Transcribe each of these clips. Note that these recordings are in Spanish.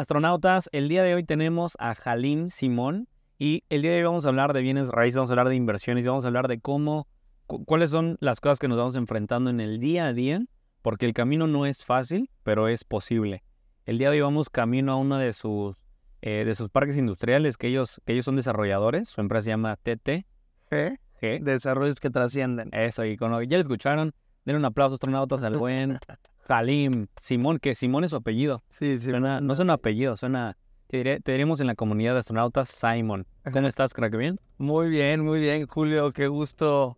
Astronautas, el día de hoy tenemos a Jalín Simón y el día de hoy vamos a hablar de bienes raíces, vamos a hablar de inversiones y vamos a hablar de cómo, cu- cuáles son las cosas que nos vamos enfrentando en el día a día, porque el camino no es fácil, pero es posible. El día de hoy vamos camino a uno de sus, eh, de sus parques industriales que ellos, que ellos son desarrolladores, su empresa se llama TT. ¿Eh? G. Desarrollos que trascienden. Eso, y con lo que ya lo escucharon, den un aplauso astronautas al buen Jalim Simón, que Simón es su apellido. Sí, sí. Suena- no suena apellido, suena, te, diré- te diremos en la comunidad de astronautas Simon. ¿Cómo estás, crack? ¿Bien? Muy bien, muy bien, Julio. Qué gusto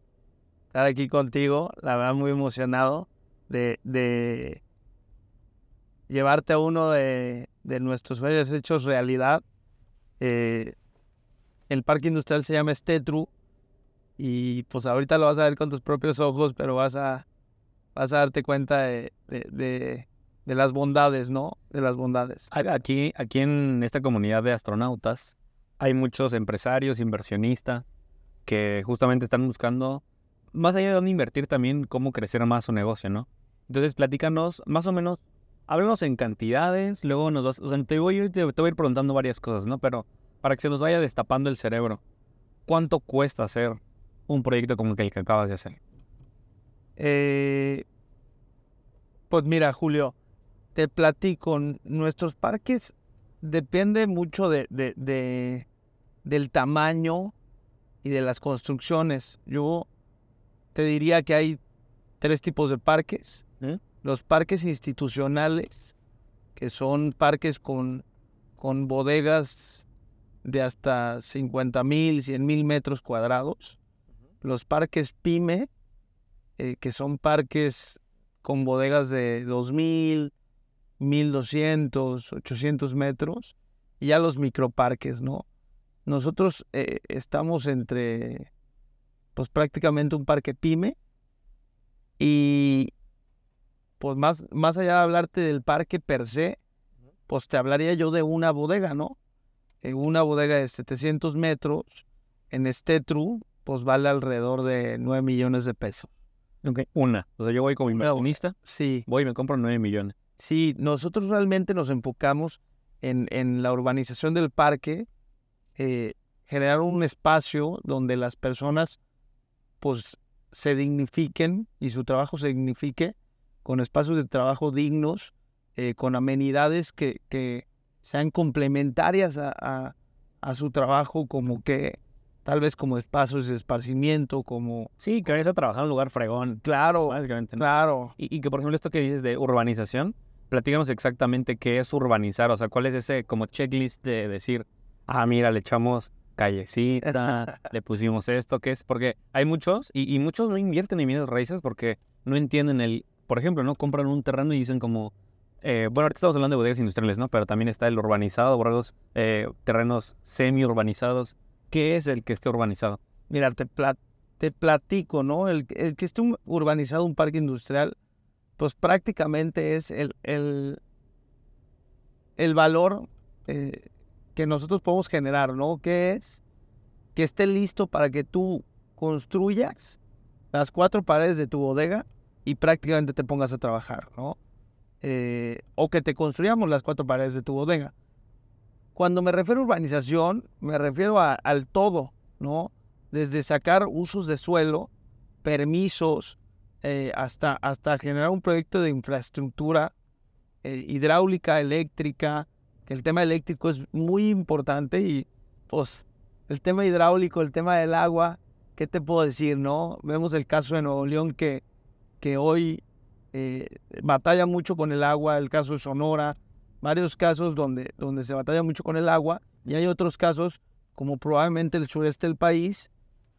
estar aquí contigo. La verdad, muy emocionado de, de llevarte a uno de, de nuestros sueños hechos realidad. Eh, el parque industrial se llama Stetru y pues ahorita lo vas a ver con tus propios ojos, pero vas a, vas a darte cuenta de, de, las bondades, ¿no? De las bondades. Aquí, aquí en esta comunidad de astronautas hay muchos empresarios, inversionistas, que justamente están buscando, más allá de dónde invertir, también cómo crecer más su negocio, ¿no? Entonces, platícanos, más o menos, háblanos en cantidades, luego nos vas, o sea, te voy, te, te voy a ir preguntando varias cosas, ¿no? Pero para que se nos vaya destapando el cerebro, ¿cuánto cuesta hacer un proyecto como el que acabas de hacer? Eh, pues mira, Julio, te platico, nuestros parques depende mucho de, de- de- del tamaño y de las construcciones. Yo te diría que hay tres tipos de parques. ¿Eh? Los parques institucionales, que son parques con, con bodegas de hasta 50 mil, 100 mil metros cuadrados. Los parques PYME, eh, que son parques con bodegas de 2000, 1200, 800 metros, y ya los microparques, ¿no? Nosotros eh, estamos entre, pues prácticamente un parque pyme, y pues más, más allá de hablarte del parque per se, pues te hablaría yo de una bodega, ¿no? Eh, una bodega de 700 metros en Stetru, pues vale alrededor de 9 millones de pesos. Una. O sea, yo voy como inversionista, Sí, voy y me compro 9 millones. sí, nosotros realmente nos enfocamos en, en la urbanización del parque, eh, generar un espacio donde las personas pues se dignifiquen y su trabajo se dignifique con espacios de trabajo dignos, eh, con amenidades que, que sean complementarias a, a- a su trabajo, como que tal vez como espacios de esparcimiento, como... Sí, que vayas a trabajar en un lugar fregón, Claro, básicamente. ¿no? claro. Y, y que, por ejemplo, esto que dices de urbanización, platícanos exactamente qué es urbanizar, o sea, cuál es ese como checklist de decir, ah, mira, le echamos callecita, le pusimos esto, qué es, porque hay muchos, y, y muchos no invierten en bienes raíces porque no entienden el, por ejemplo, ¿no? Compran un terreno y dicen como, eh, bueno, ahorita estamos hablando de bodegas industriales, ¿no? Pero también está el urbanizado, borregos, eh, terrenos semi-urbanizados. ¿Qué es el que esté urbanizado? Mira, te, te platico, ¿no? El, el que esté urbanizado un parque industrial, pues prácticamente es el, el, el valor eh, que nosotros podemos generar, ¿no? Que es que esté listo para que tú construyas las cuatro paredes de tu bodega y prácticamente te pongas a trabajar, ¿no? Eh, o que te construyamos las cuatro paredes de tu bodega. Cuando me refiero a urbanización, me refiero a- al todo, ¿no? Desde sacar usos de suelo, permisos, eh, hasta, hasta generar un proyecto de infraestructura eh, hidráulica, eléctrica, que el tema eléctrico es muy importante y pues el tema hidráulico, el tema del agua, ¿qué te puedo decir, no? Vemos el caso de Nuevo León que, que hoy eh, batalla mucho con el agua, el caso de Sonora, varios casos donde, donde se batalla mucho con el agua y hay otros casos como probablemente el sureste del país,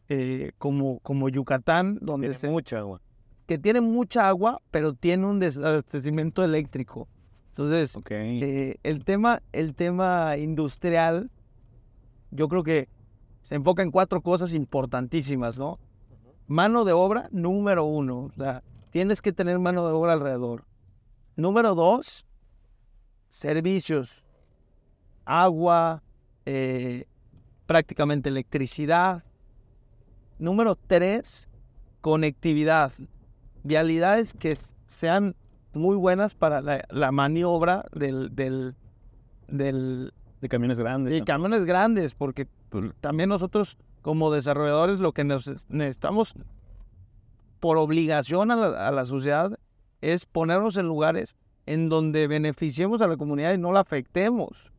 eh, como, como Yucatán, donde Tiene se, mucha agua. que tiene mucha agua, pero tiene un desabastecimiento eléctrico. Entonces, eh, el, tema, el tema industrial, yo creo que se enfoca en cuatro cosas importantísimas, ¿no? Mano de obra, número uno. O sea, tienes que tener mano de obra alrededor. Número dos, servicios. Agua, eh, prácticamente electricidad. Número tres, conectividad. Vialidades que sean muy buenas para la, la maniobra del, del- del, De camiones grandes. ¿no? camiones grandes, porque pues, también nosotros como desarrolladores lo que nos necesitamos por obligación a la, a la sociedad es ponernos en lugares en donde beneficiemos a la comunidad y no la afectemos.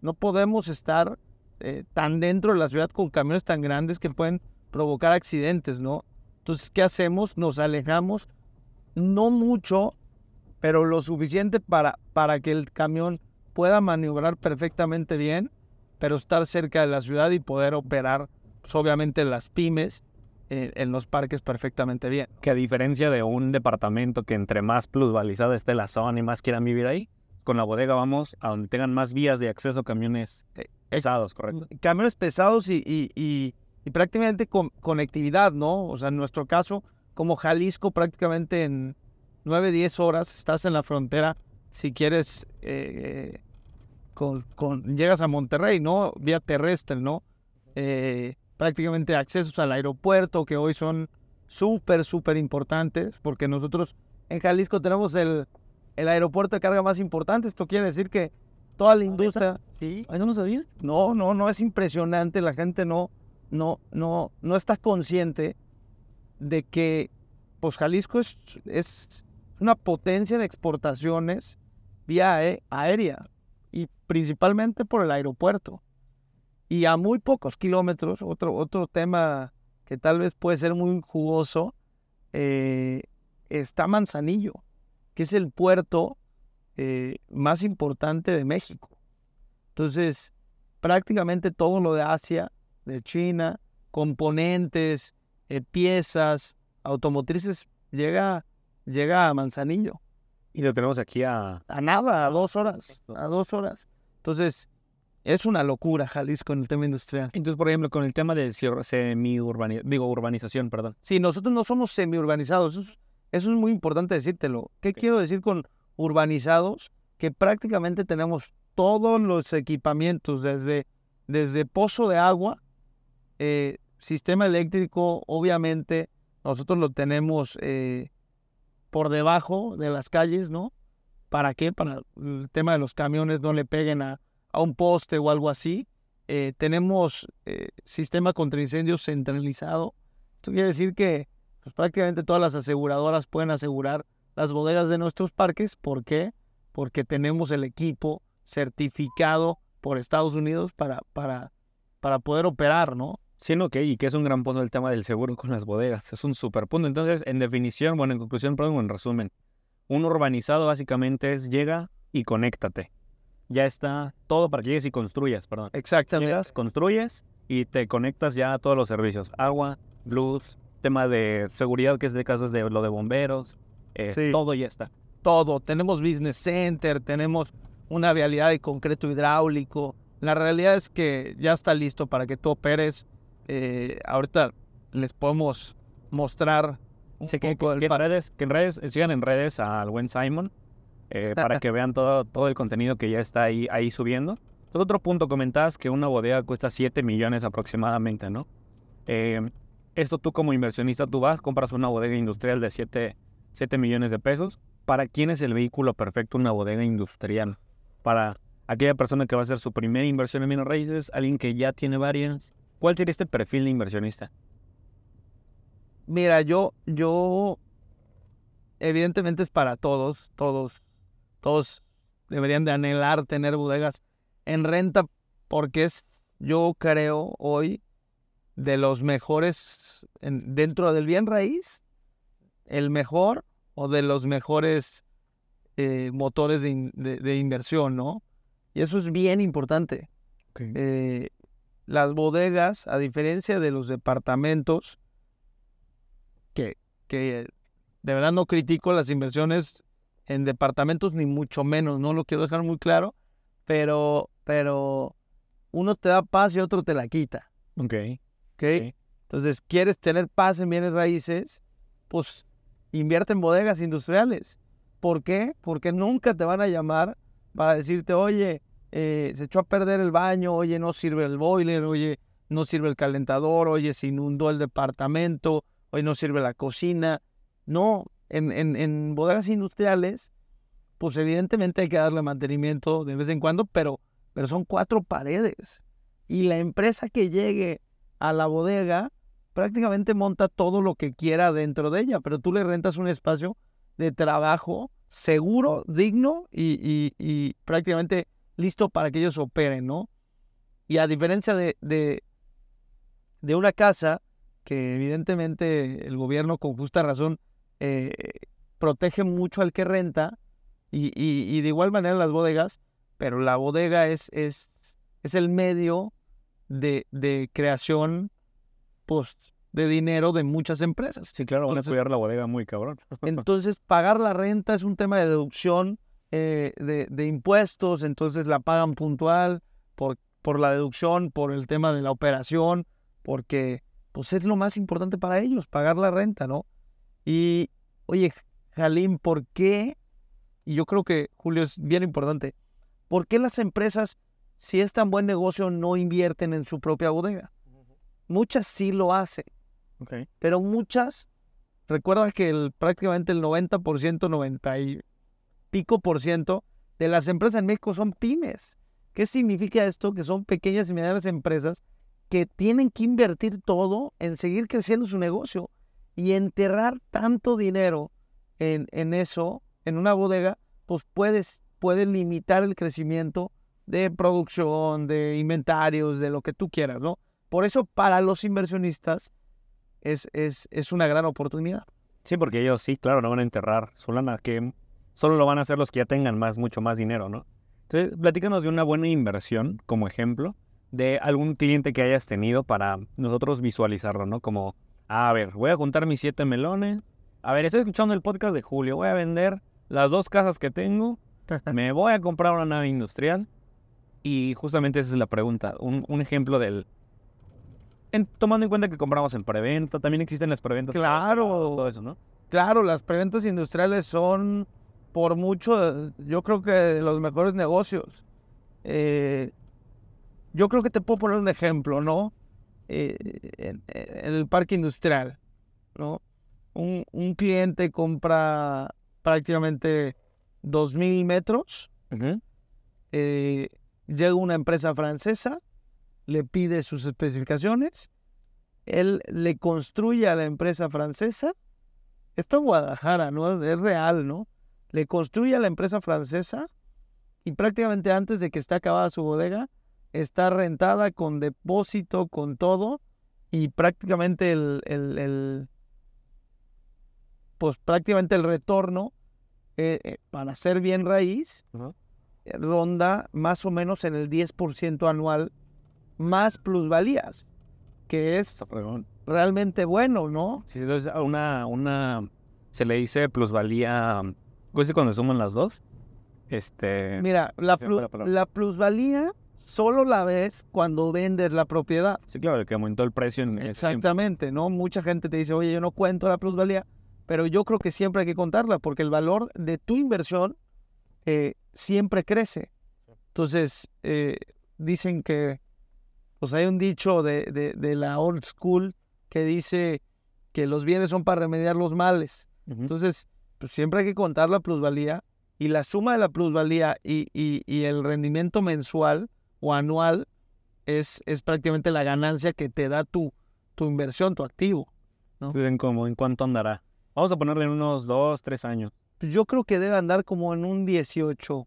No podemos estar eh, tan dentro de la ciudad con camiones tan grandes que pueden provocar accidentes, ¿no? Entonces, ¿qué hacemos? Nos alejamos, no mucho, pero lo suficiente para, para que el camión pueda maniobrar perfectamente bien, pero estar cerca de la ciudad y poder operar, pues, obviamente, las pymes en los parques perfectamente bien. Que a diferencia de un departamento que entre más plusvalizada esté la zona y más quieran vivir ahí, con la bodega vamos a donde tengan más vías de acceso camiones Eh, pesados, correcto. camiones pesados y, y- y- y prácticamente con conectividad, ¿no? O sea, en nuestro caso, como Jalisco, prácticamente en 9, 10 horas estás en la frontera. Si quieres, eh, con, con- llegas a Monterrey, ¿no? Vía terrestre, ¿no? Eh, prácticamente accesos al aeropuerto, que hoy son súper, súper importantes, porque nosotros en Jalisco tenemos el, el aeropuerto de carga más importante. Esto quiere decir que toda la industria... Sí, ¿Eso no sabía? no, no, no es impresionante. La gente no, no, no, no está consciente de que, pues Jalisco es, es una potencia en exportaciones vía aé- aérea y principalmente por el aeropuerto. Y a muy pocos kilómetros, otro, otro tema que tal vez puede ser muy jugoso, eh, está Manzanillo, que es el puerto eh, más importante de México. Entonces, prácticamente todo lo de Asia, de China, componentes, eh, piezas, automotrices, llega, llega a Manzanillo. Y lo tenemos aquí a... A nada, a dos horas, a dos horas. Entonces, es una locura Jalisco en el tema industrial. Entonces, por ejemplo, con el tema de semi-urbanización, digo, urbanización, perdón. Sí, nosotros no somos semi-urbanizados. Eso es, eso es muy importante decírtelo. ¿Qué Ok. quiero decir con urbanizados? Que prácticamente tenemos todos los equipamientos, desde, desde pozo de agua, eh, sistema eléctrico, obviamente, nosotros lo tenemos eh, por debajo de las calles, ¿no? ¿Para qué? Para el tema de los camiones no le peguen a, a un poste o algo así. Eh, tenemos eh, sistema contra incendios centralizado. Esto quiere decir que pues, prácticamente todas las aseguradoras pueden asegurar las bodegas de nuestros parques. ¿Por qué? Porque tenemos el equipo certificado por Estados Unidos para, para, para poder operar, ¿no? Sí, ok, y que es un gran punto el tema del seguro con las bodegas. Es un super punto. Entonces, en definición, bueno, en conclusión, perdón, en resumen, un urbanizado básicamente es llega y conéctate. Ya está todo para que llegues y construyas, perdón. Exactamente. Llegas, construyes y te conectas ya a todos los servicios. Agua, luz, tema de seguridad, que es de casos de lo de bomberos, eh, Sí. todo ya está. todo. Tenemos business center, tenemos una vialidad de concreto hidráulico. La realidad es que ya está listo para que tú operes. Eh, ahorita les podemos mostrar un Sí, poco que- del que en redes, que en redes, eh, sigan en redes al buen Simon eh, para que vean todo, todo el contenido que ya está ahí, ahí subiendo. Otro punto, comentabas que una bodega cuesta 7 millones aproximadamente, ¿no? Eh, esto tú como inversionista, tú vas, compras una bodega industrial de 7, 7 millones de pesos. ¿Para quién es el vehículo perfecto una bodega industrial? Para aquella persona que va a hacer su primera inversión en bienes raíces, alguien que ya tiene varias. ¿Cuál sería este perfil de inversionista? Mira, yo, yo, evidentemente es para todos, todos, todos deberían de anhelar tener bodegas en renta porque es, yo creo hoy, de los mejores en- dentro del bien raíz, el mejor o de los mejores eh, motores de, in- de- de inversión, ¿no? Y eso es bien importante. Eh, las bodegas, a diferencia de los departamentos, que, que de verdad no critico las inversiones en departamentos ni mucho menos, no lo quiero dejar muy claro, pero, pero uno te da paz y otro te la quita, Ok. ¿ok? Entonces, ¿quieres tener paz en bienes raíces? Pues invierte en bodegas industriales. ¿Por qué? Porque nunca te van a llamar para decirte, oye, eh, se echó a perder el baño, oye, no sirve el boiler, oye, no sirve el calentador, oye, se inundó el departamento, hoy no sirve la cocina. No, en, en, en bodegas industriales, pues evidentemente hay que darle mantenimiento de vez en cuando, pero pero son cuatro paredes. Y la empresa que llegue a la bodega prácticamente monta todo lo que quiera dentro de ella, pero tú le rentas un espacio de trabajo seguro, digno y, y prácticamente listo para que ellos operen, ¿no? Y a diferencia de, de, de una casa, que evidentemente el gobierno con justa razón eh, protege mucho al que renta, y, y, de igual manera las bodegas, pero la bodega es, es, es el medio de, de creación pues, de dinero de muchas empresas. Sí, claro, van a cuidar la bodega muy cabrón. entonces, pagar la renta es un tema de deducción eh, de, de, impuestos, entonces la pagan puntual por, por la deducción, por el tema de la operación, porque pues es lo más importante para ellos, pagar la renta, ¿no? Y, oye, Jalín, ¿por qué? Y yo creo que, Julio, es bien importante. ¿Por qué las empresas, si es tan buen negocio, no invierten en su propia bodega? Muchas sí lo hacen. Pero muchas, recuerda que el, prácticamente el 90%, 90 y pico por ciento de las empresas en México son pymes. ¿Qué significa esto? Que son pequeñas y medianas empresas que tienen que invertir todo en seguir creciendo su negocio y enterrar tanto dinero en, en eso, en una bodega, pues puedes, puede limitar el crecimiento de producción, de inventarios, de lo que tú quieras, ¿no? Por eso para los inversionistas es, es, es una gran oportunidad. Sí, porque ellos sí, claro, no van a enterrar su lana, que solo lo van a hacer los que ya tengan más, mucho más dinero, ¿no? Entonces, platícanos de una buena inversión como ejemplo de algún cliente que hayas tenido para nosotros visualizarlo, ¿no? Como, a ver, voy a juntar mis siete melones. A ver, estoy escuchando el podcast de Julio. Voy a vender las dos casas que tengo. Me voy a comprar una nave industrial. Y justamente esa es la pregunta. Un, ejemplo del... tomando en cuenta que compramos en preventa, también existen las preventas. Claro. Todo eso, ¿no? Claro, las preventas industriales son por mucho, yo creo que los mejores negocios. Eh, yo creo que te puedo poner un ejemplo, ¿no? Eh, en, el parque industrial, ¿no? Un, cliente compra prácticamente 2.000 metros, eh, llega una empresa francesa, le pide sus especificaciones, él le construye a la empresa francesa, esto en Guadalajara, ¿no? Es real, ¿no? Le construye a la empresa francesa y prácticamente antes de que esté acabada su bodega, está rentada con depósito, con todo, y prácticamente el, el, pues prácticamente el retorno eh, eh, para ser bien raíz eh, ronda más o menos en el 10% anual más plusvalías, que es realmente bueno, ¿no? Sí, entonces una, una, se le dice plusvalía, ¿cuál cuando suman las dos? Este... Mira, la, la plusvalía solo la ves cuando vendes la propiedad. Sí, claro, que aumentó el precio en Exactamente, ¿no? Mucha gente te dice, oye, yo no cuento la plusvalía, pero yo creo que siempre hay que contarla porque el valor de tu inversión eh, siempre crece. Entonces, eh, dicen que, pues hay un dicho de, de, la old school que dice que los bienes son para remediar los males. Entonces, pues siempre hay que contar la plusvalía y la suma de la plusvalía y, y, y el rendimiento mensual o anual es, es prácticamente la ganancia que te da tu, tu inversión, tu activo. ¿no? ¿En, cómo, ¿En cuánto andará? Vamos a ponerle en unos dos, tres años. Pues yo creo que debe andar como en un 18,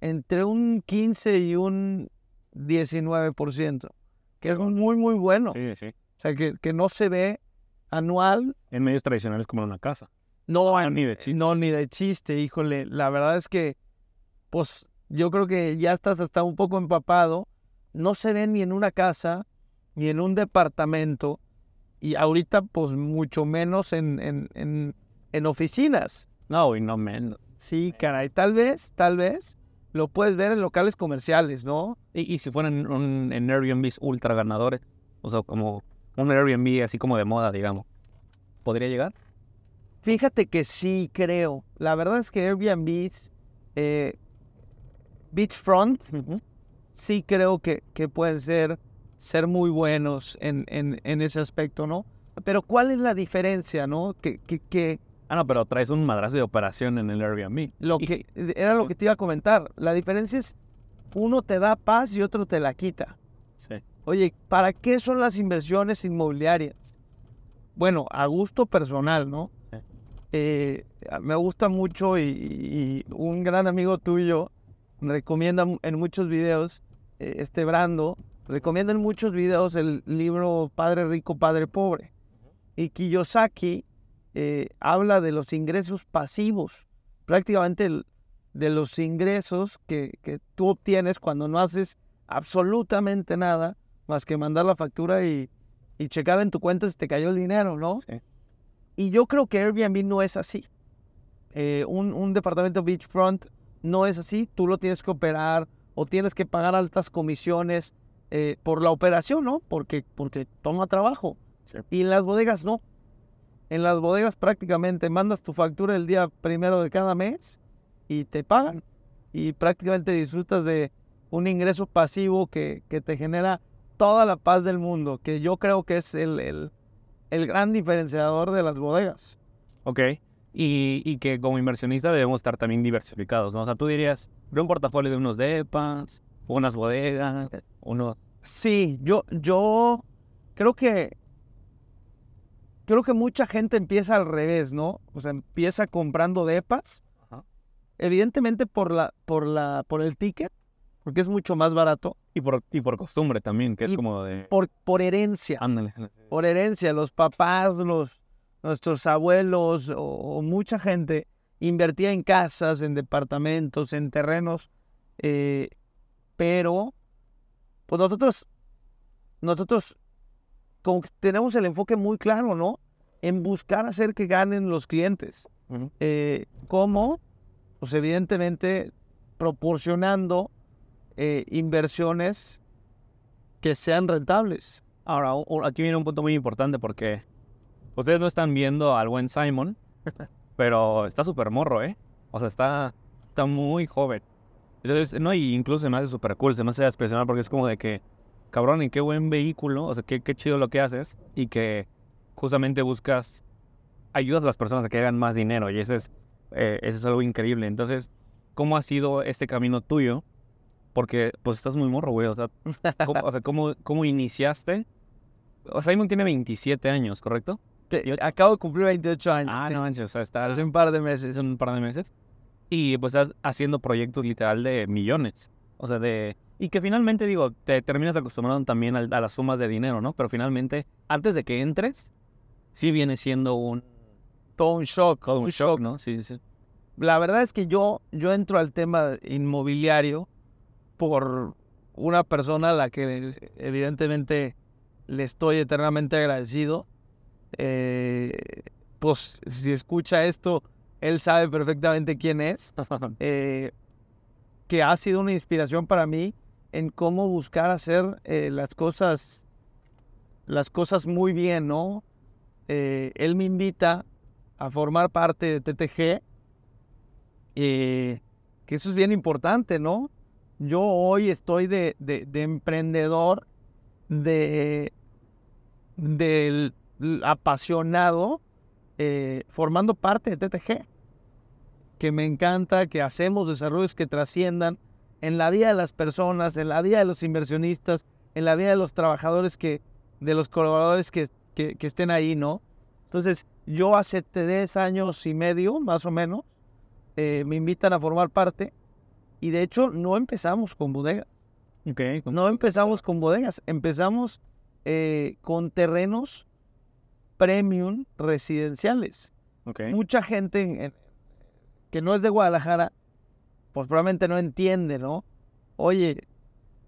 entre un 15 y un 19%, que es muy, muy bueno. Sí, sí. O sea, que, que no se ve anual. En medios tradicionales como en una casa. No, ni de chiste. No, ni de chiste, híjole. La verdad es que, pues, yo creo que ya estás hasta un poco empapado, no se ven ni en una casa, ni en un departamento, y ahorita pues mucho menos en, en, en, oficinas. No, y no menos. Sí, caray, tal vez, tal vez lo puedes ver en locales comerciales, ¿no? Y, si fueran un, en Airbnb ultra ganadores, o sea, como un Airbnb así como de moda, digamos, ¿podría llegar? Fíjate que sí, creo. La verdad es que Airbnb eh, beachfront, sí creo que, que pueden ser, ser muy buenos en, en, en, ese aspecto, ¿no? Pero ¿cuál es la diferencia, no? Que, que, que, Ah, no, pero traes un madrazo de operación en el Airbnb. Lo que, era lo que te iba a comentar. La diferencia es uno te da paz y otro te la quita. Sí. Oye, ¿para qué son las inversiones inmobiliarias? Bueno, a gusto personal, ¿no? Eh, me gusta mucho y, y un gran amigo tuyo recomienda en muchos videos, eh, este Brando, recomienda en muchos videos el libro Padre Rico, Padre Pobre. Y Kiyosaki eh, habla de los ingresos pasivos, prácticamente el- de los ingresos que, que tú obtienes cuando no haces absolutamente nada más que mandar la factura y, y checar en tu cuenta si te cayó el dinero, ¿no? Sí. Y yo creo que Airbnb no es así. Eh, un, un departamento beachfront no es así. Tú lo tienes que operar o tienes que pagar altas comisiones eh, por la operación, ¿no? Porque, porque toma trabajo. Sí. Y en las bodegas no. En las bodegas prácticamente mandas tu factura el día primero de cada mes y te pagan. Y prácticamente disfrutas de un ingreso pasivo que, que te genera toda la paz del mundo, que yo creo que es el, el, el gran diferenciador de las bodegas. Ok. Y, y que como inversionista debemos estar también diversificados, ¿no? O sea, tú dirías, de un portafolio de unos depas, unas bodegas, unos... Sí, yo, yo creo que creo que mucha gente empieza al revés, ¿no? O sea, empieza comprando depas, Ajá. evidentemente por la, por la, por el ticket, porque es mucho más barato, Y por, y por costumbre también, que es como de... por, por herencia. Ándale. por herencia, los papás, los, nuestros abuelos o, o mucha gente invertía en casas, en departamentos, en terrenos, eh, pero pues nosotros, nosotros como que tenemos el enfoque muy claro, ¿no? En buscar hacer que ganen los clientes. Eh, ¿Cómo? Pues evidentemente proporcionando eh, inversiones que sean rentables. Ahora, aquí viene un punto muy importante porque ustedes no están viendo al buen Simon, pero está súper morro, ¿eh? O sea, está, está muy joven. Entonces, no, y incluso se me hace súper cool, se me hace expresionar porque es como de que, cabrón, y qué buen vehículo, o sea, qué, qué chido lo que haces y que justamente buscas, ayudas a las personas a que hagan más dinero y eso es, eh, eso es algo increíble. Entonces, ¿cómo ha sido este camino tuyo? Porque, pues, estás muy morro, güey, o sea, ¿cómo, o sea, ¿cómo, cómo iniciaste? O Simon tiene 27 años, ¿correcto? Yo- Acabo de cumplir 28 años. Ah, sí, no manches, o sea, estás Hace un par de meses. un par de meses. Y pues estás haciendo proyectos literal de millones. O sea, de... Y que finalmente, digo, te terminas acostumbrando también al- a, las sumas de dinero, ¿no? Pero finalmente, antes de que entres, sí viene siendo un... Todo un shock. Todo un un shock, ¿no? Sí, sí. La verdad es que yo, yo entro al tema inmobiliario por una persona a la que evidentemente le estoy eternamente agradecido. Eh, pues si escucha esto, él sabe perfectamente quién es. eh, que ha sido una inspiración para mí en cómo buscar hacer eh, las cosas las cosas muy bien, ¿no? Eh, él me invita a formar parte de TTG, que eso es bien importante, ¿no? Yo hoy estoy de, de- de emprendedor, de del apasionado, eh, formando parte de TTG que me encanta, que hacemos desarrollos que trasciendan en la vida de las personas, en la vida de los inversionistas, en la vida de los trabajadores que, de los colaboradores que, que- que estén ahí, ¿no? Entonces, yo hace tres años y medio, más o menos, eh, me invitan a formar parte y de hecho no empezamos con bodegas, no empezamos con bodegas, empezamos eh, con terrenos premium residenciales Ok. mucha gente en- en- que no es de Guadalajara, pues probablemente no entiende, ¿no? Oye,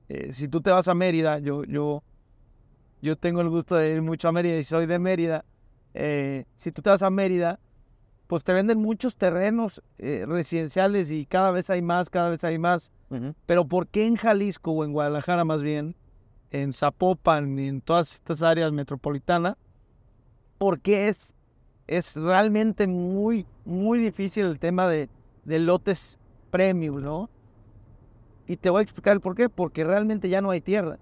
eh, si tú te vas a Mérida, yo, yo, yo tengo el gusto de ir mucho a Mérida y soy de Mérida. eh, si tú te vas a Mérida, pues te venden muchos terrenos eh, residenciales y cada vez hay más, cada vez hay más. Pero ¿por qué en Jalisco o en Guadalajara más bien, en Zapopan y en todas estas áreas metropolitanas, porque es, es realmente muy, muy difícil el tema de, de lotes premium, ¿no? Y te voy a explicar el por qué, porque realmente ya no hay tierra.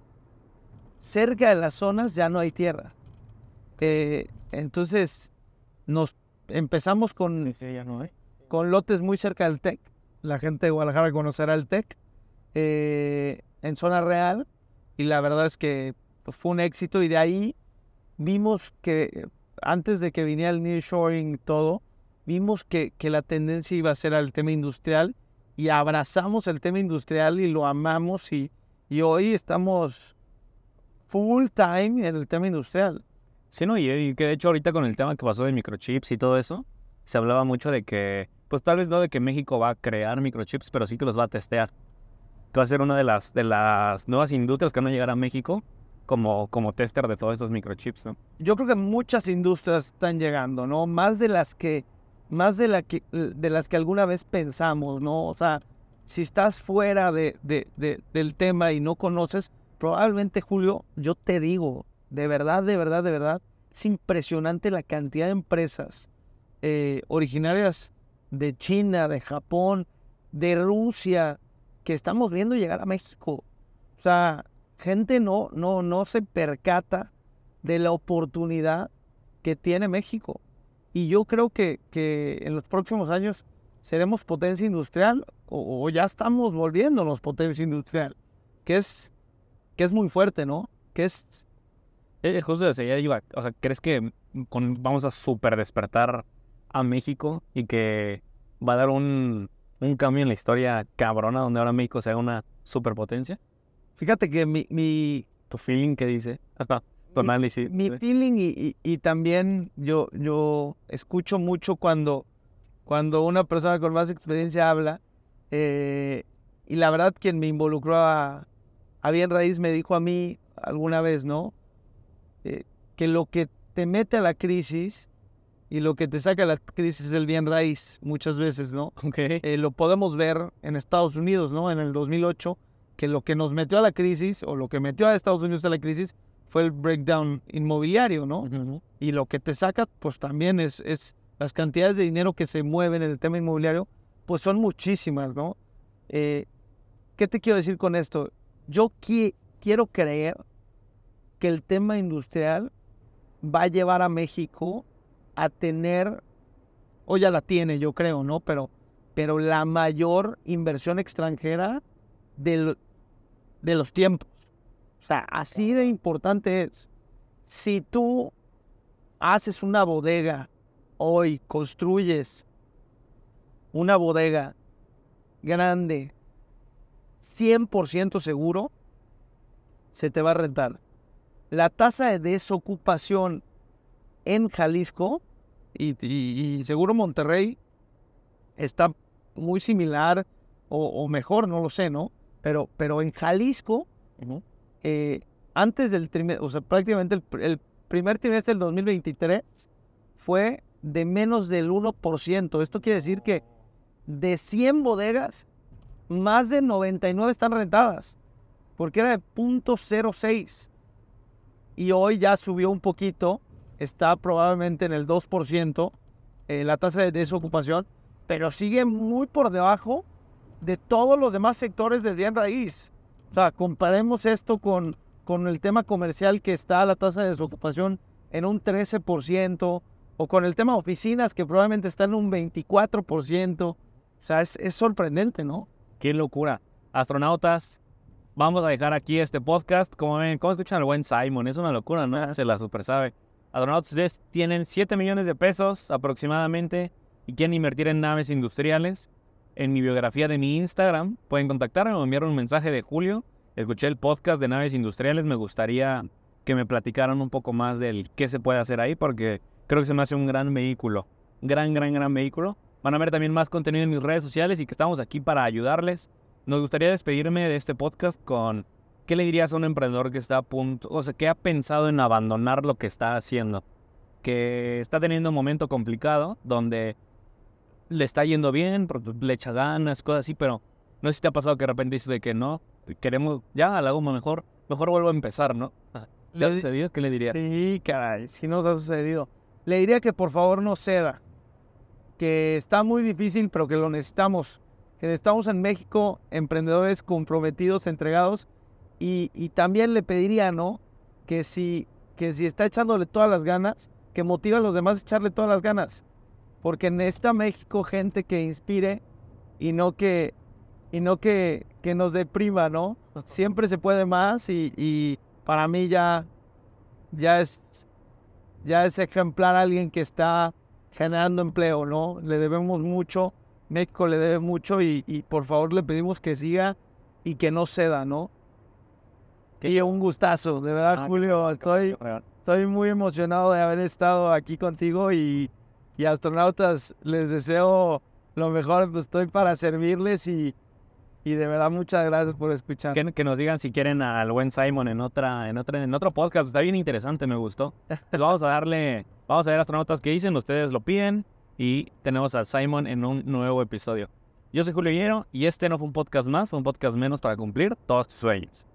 Cerca de las zonas ya no hay tierra. Eh, entonces, nos empezamos con Sí, sí, ya no hay. con lotes muy cerca del TEC. La gente de Guadalajara conocerá el TEC. eh, en zona real y la verdad es que pues, fue un éxito y de ahí vimos que antes de que viniera el nearshoring y todo, vimos que, que la tendencia iba a ser al tema industrial y abrazamos el tema industrial y lo amamos y, y hoy estamos full time en el tema industrial. Sí, no, y, y que de hecho ahorita con el tema que pasó de microchips y todo eso, se hablaba mucho de que, pues tal vez no de que México va a crear microchips, pero sí que los va a testear. Que va a ser una de las, de las nuevas industrias que van a llegar a México como, como tester de todos esos microchips, ¿no? Yo creo que muchas industrias están llegando, ¿no? Más de las que, más de, la que, de las que alguna vez pensamos, ¿no? O sea, si estás fuera de, de- de- del tema y no conoces, probablemente, Julio, yo te digo, de verdad, de verdad, de verdad, es impresionante la cantidad de empresas eh, originarias de China, de Japón, de Rusia, que estamos viendo llegar a México. O sea, gente no, no, no se percata de la oportunidad que tiene México. Y yo creo que, que en los próximos años seremos potencia industrial o, o ya estamos volviéndonos potencia industrial, que es, que es muy fuerte, ¿no? Que es Eh, justo desde allá iba, o sea, ¿crees que con, vamos a super despertar a México y que va a dar un, un cambio en la historia cabrona donde ahora México sea una superpotencia? Fíjate que mi, mi, ¿Tu feeling qué dice? Ajá, tu Mi- análisis. mi ¿sí? feeling y, y- y también yo, yo escucho mucho cuando, cuando una persona con más experiencia habla eh, y la verdad quien me involucró a, a Bien Raíz me dijo a mí alguna vez, ¿no? Eh, que lo que te mete a la crisis y lo que te saca a la crisis es el bien raíz muchas veces, ¿no? Ok. Eh, lo podemos ver en Estados Unidos, ¿no? En el 2008, que lo que nos metió a la crisis o lo que metió a Estados Unidos a la crisis fue el breakdown inmobiliario, ¿no? Y lo que te saca, pues también es, es las cantidades de dinero que se mueven en el tema inmobiliario, pues son muchísimas, ¿no? Eh, ¿Qué te quiero decir con esto? Yo qui- quiero creer que el tema industrial va a llevar a México a tener, o ya la tiene, yo creo, ¿no? Pero, pero la mayor inversión extranjera del- de los tiempos. O sea, así de importante es. Si tú haces una bodega hoy, construyes una bodega grande, 100% seguro, se te va a rentar. La tasa de desocupación en Jalisco y, seguro Monterrey está muy similar o, o mejor, no lo sé, ¿no? Pero, pero en Jalisco Ujú. eh, antes del trimestre, o sea, prácticamente el, el primer trimestre del 2023 fue de menos del 1%. Esto quiere decir que de 100 bodegas, más de 99 están rentadas, porque era de 0.06. Y hoy ya subió un poquito, está probablemente en el 2% eh, la tasa de desocupación, pero sigue muy por debajo de todos los demás sectores del bien raíz. O sea, comparemos esto con, con el tema comercial que está la tasa de desocupación en un 13%, o con el tema oficinas que probablemente está en un 24%. O sea, es, es sorprendente, ¿no? Qué locura. Astronautas, vamos a dejar aquí este podcast. Como ven, ¿cómo escuchan al buen Simon? Es una locura, ¿no? Se la super sabe. Astronautas, ustedes tienen 7 millones de pesos aproximadamente y quieren invertir en naves industriales. En mi biografía de mi Instagram pueden contactarme o enviar un mensaje de Julio. Escuché el podcast de naves industriales. Me gustaría que me platicaran un poco más del qué se puede hacer ahí porque creo que se me hace un gran vehículo. Gran, gran, gran vehículo. Van a ver también más contenido en mis redes sociales y que estamos aquí para ayudarles. Nos gustaría despedirme de este podcast con ¿qué le dirías a un emprendedor que está a punto, o sea, que ha pensado en abandonar lo que está haciendo? Que está teniendo un momento complicado donde le está yendo bien, porque le echa ganas, cosas así, pero no sé si te ha pasado que de repente dices de que no, queremos, ya, la hago mejor, mejor vuelvo a empezar, ¿no? ¿Te ha Le- sucedido? ¿Qué le dirías? Sí, caray, sí nos ha sucedido. Le diría que por favor no ceda, que está muy difícil, pero que lo necesitamos. Que necesitamos en México emprendedores comprometidos, entregados, y, y también le pediría, ¿no? Que si, que si está echándole todas las ganas, que motive a los demás a echarle todas las ganas. Porque necesita México gente que inspire y no que, y no que, que nos deprima, ¿no? Siempre se puede más y, y para mí ya, ya, es, ya es ejemplar alguien que está generando empleo, ¿no? Le debemos mucho, México le debe mucho y, y por favor le pedimos que siga y que no ceda, ¿no? Y un gustazo, de verdad, Ah, Julio, estoy, estoy muy emocionado de haber estado aquí contigo y, y astronautas, les deseo lo mejor, pues estoy para servirles y, y de verdad muchas gracias por escuchar. Que, nos digan si quieren al buen Simon en otra, en otra, en otro podcast. Está bien interesante, me gustó. Pues vamos a darle, vamos a ver astronautas que dicen, ustedes lo piden y tenemos a Simon en un nuevo episodio. Yo soy Julio Hierro y este no fue un podcast más, fue un podcast menos para cumplir todos tus sueños.